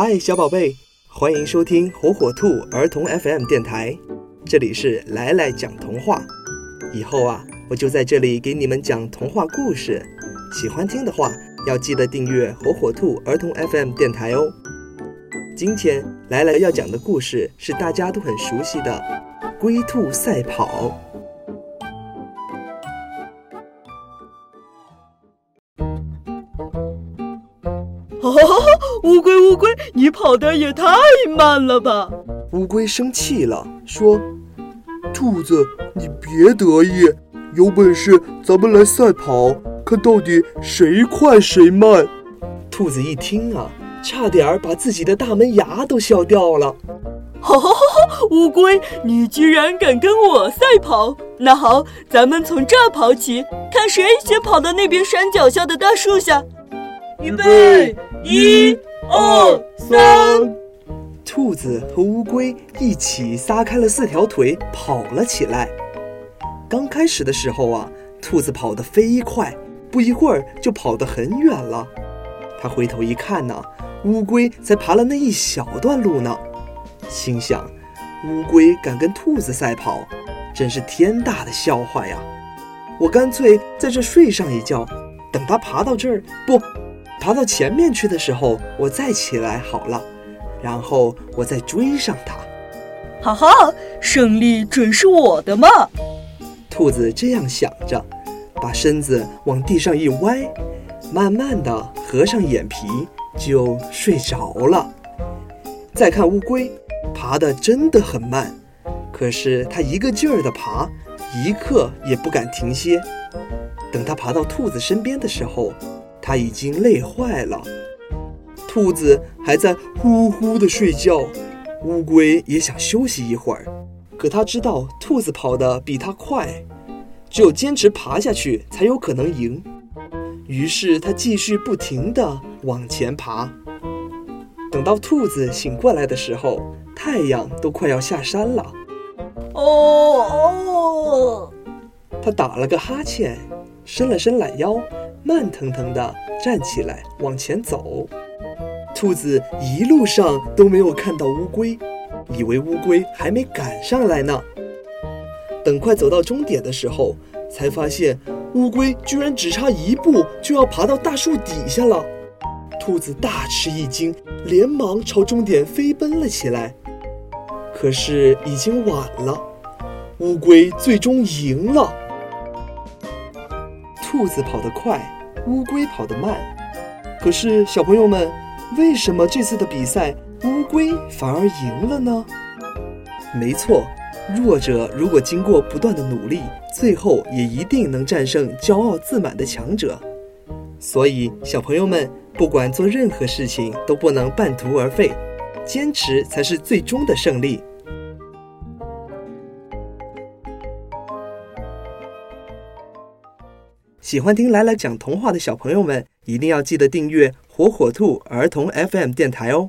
嗨，小宝贝，欢迎收听火火兔儿童 FM 电台，这里是来来讲童话。以后啊，我就在这里给你们讲童话故事。喜欢听的话，要记得订阅火火兔儿童 FM 电台哦。今天来来要讲的故事是大家都很熟悉的《龟兔赛跑》。哈哈哈！乌龟，乌龟，你跑得也太慢了吧！乌龟生气了，说：“兔子，你别得意，有本事咱们来赛跑，看到底谁快谁慢。”兔子一听啊，差点把自己的大门牙都笑掉了。哈哈！乌龟，你居然敢跟我赛跑？那好，咱们从这儿跑起，看谁先跑到那边山脚下的大树下。预备，一、二、三！兔子和乌龟一起撒开了四条腿，跑了起来。刚开始的时候啊，兔子跑得飞快，不一会儿就跑得很远了。他回头一看呢，乌龟才爬了那一小段路呢，心想：乌龟敢跟兔子赛跑，真是天大的笑话呀！我干脆在这睡上一觉，等它爬到这儿不。爬到前面去的时候，我再起来好了，然后我再追上它。哈哈，胜利准是我的嘛！兔子这样想着，把身子往地上一歪，慢慢的合上眼皮就睡着了。再看乌龟，爬得真的很慢，可是它一个劲儿的爬，一刻也不敢停歇。等它爬到兔子身边的时候，他已经累坏了，兔子还在呼呼的睡觉，乌龟也想休息一会儿，可他知道兔子跑得比他快，只有坚持爬下去才有可能赢。于是他继续不停地往前爬。等到兔子醒过来的时候，太阳都快要下山了。哦哦，他打了个哈欠，伸了伸懒腰。慢腾腾地站起来，往前走。兔子一路上都没有看到乌龟，以为乌龟还没赶上来呢。等快走到终点的时候，才发现乌龟居然只差一步就要爬到大树底下了。兔子大吃一惊，连忙朝终点飞奔了起来。可是已经晚了，乌龟最终赢了。兔子跑得快，乌龟跑得慢。可是，小朋友们，为什么这次的比赛乌龟反而赢了呢？没错，弱者如果经过不断的努力，最后也一定能战胜骄傲自满的强者。所以，小朋友们，不管做任何事情都不能半途而废，坚持才是最终的胜利。喜欢听来来讲童话的小朋友们，一定要记得订阅火火兔儿童 FM 电台哦。